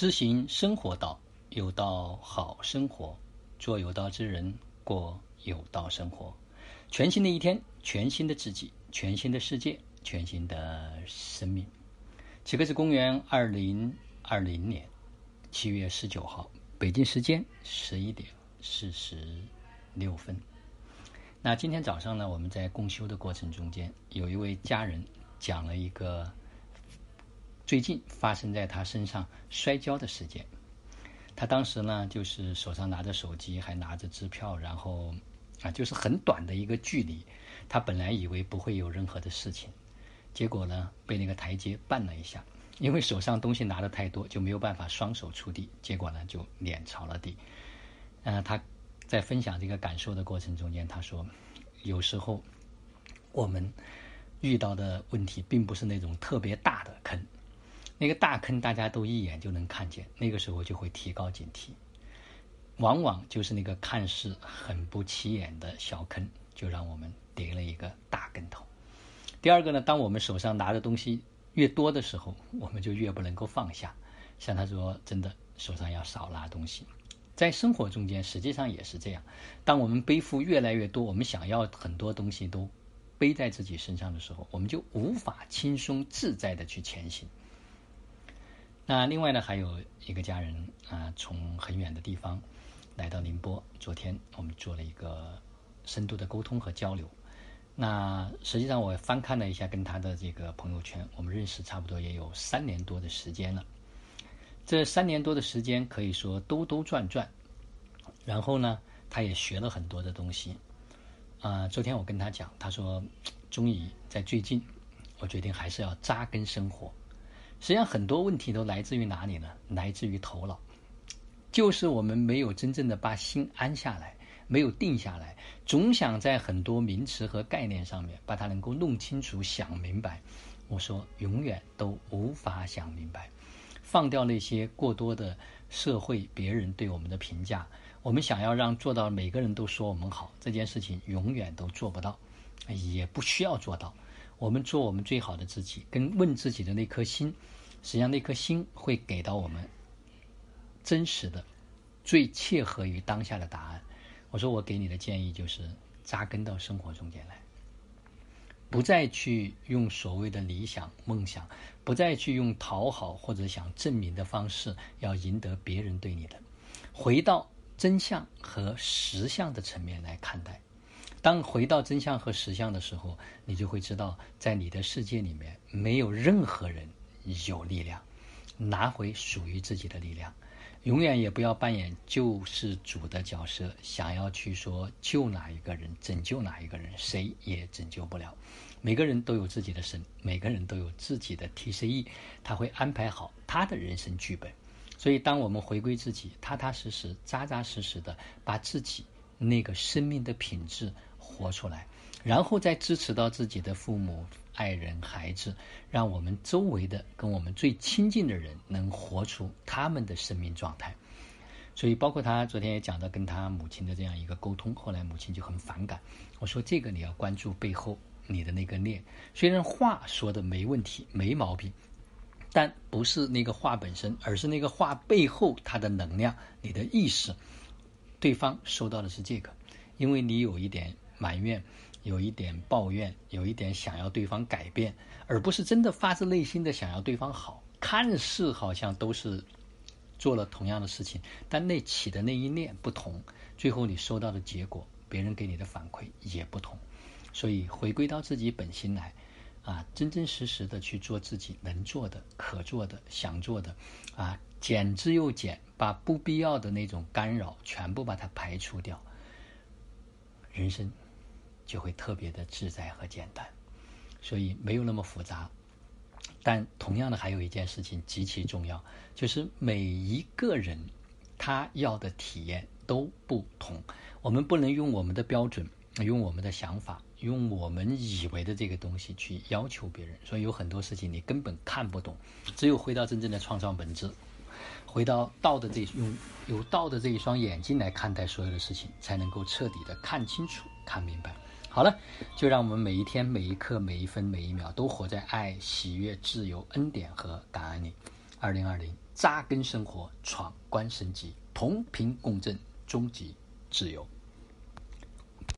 知行生活道，有道好生活，做有道之人，过有道生活。全新的一天，全新的自己，全新的世界，全新的生命。此刻是公元二零二零年七月十九号，北京时间十一点四十六分。那今天早上呢，我们在共修的过程中间，有一位家人讲了一个最近发生在他身上摔跤的事件。他当时呢，就是手上拿着手机，还拿着支票，然后啊，就是很短的一个距离。他本来以为不会有任何的事情，结果呢，被那个台阶绊了一下，因为手上东西拿的太多，就没有办法双手触地，结果呢，就脸朝了地。呃，他。在分享这个感受的过程中间，他说：“有时候我们遇到的问题并不是那种特别大的坑，那个大坑大家都一眼就能看见，那个时候就会提高警惕。往往就是那个看似很不起眼的小坑，就让我们跌了一个大跟头。第二个呢，当我们手上拿的东西越多的时候，我们就越不能够放下。像他说，真的手上要少拿东西。”在生活中间，实际上也是这样。当我们背负越来越多，我们想要很多东西都背在自己身上的时候，我们就无法轻松自在的去前行。那另外呢，还有一个家人啊，从很远的地方来到宁波。昨天我们做了一个深度的沟通和交流。那实际上我翻看了一下跟他的这个朋友圈，我们认识差不多也有三年多的时间了。这三年多的时间，可以说兜兜转转，然后呢，他也学了很多的东西。啊，昨天我跟他讲，他说，终于在最近，我决定还是要扎根生活。实际上，很多问题都来自于哪里呢？来自于头脑，就是我们没有真正的把心安下来，没有定下来，总想在很多名词和概念上面把它能够弄清楚、想明白。我说，永远都无法想明白。放掉那些过多的社会别人对我们的评价，我们想要让做到每个人都说我们好这件事情，永远都做不到，也不需要做到。我们做我们最好的自己，跟问自己的那颗心，实际上那颗心会给到我们真实的、最切合于当下的答案。我说我给你的建议就是扎根到生活中间来。不再去用所谓的理想梦想，不再去用讨好或者想证明的方式要赢得别人对你的，回到真相和实相的层面来看待。当回到真相和实相的时候，你就会知道，在你的世界里面，没有任何人有力量拿回属于自己的力量。永远也不要扮演救世主的角色，想要去说救哪一个人、拯救哪一个人，谁也拯救不了。每个人都有自己的神，每个人都有自己的 TCE，他会安排好他的人生剧本。所以，当我们回归自己，踏踏实实、扎扎实实的把自己那个生命的品质活出来，然后再支持到自己的父母。爱人、孩子，让我们周围的跟我们最亲近的人能活出他们的生命状态。所以，包括他昨天也讲到跟他母亲的这样一个沟通，后来母亲就很反感。我说：“这个你要关注背后你的那个念。虽然话说的没问题、没毛病，但不是那个话本身，而是那个话背后它的能量、你的意识。对方收到的是这个，因为你有一点埋怨。”有一点抱怨，有一点想要对方改变，而不是真的发自内心的想要对方好。看似好像都是做了同样的事情，但那起的那一念不同，最后你收到的结果，别人给你的反馈也不同。所以回归到自己本心来，啊，真真实实的去做自己能做的、可做的、想做的，啊，减之又减，把不必要的那种干扰全部把它排除掉，人生。就会特别的自在和简单，所以没有那么复杂。但同样的，还有一件事情极其重要，就是每一个人他要的体验都不同。我们不能用我们的标准、用我们的想法、用我们以为的这个东西去要求别人。所以有很多事情你根本看不懂。只有回到真正的创造本质，回到道的这用有道的这一双眼睛来看待所有的事情，才能够彻底的看清楚、看明白。好了，就让我们每一天、每一刻、每一分、每一秒都活在爱、喜悦、自由、恩典和感恩里。二零二零。扎根生活，闯关升级，同频共振，终极自由。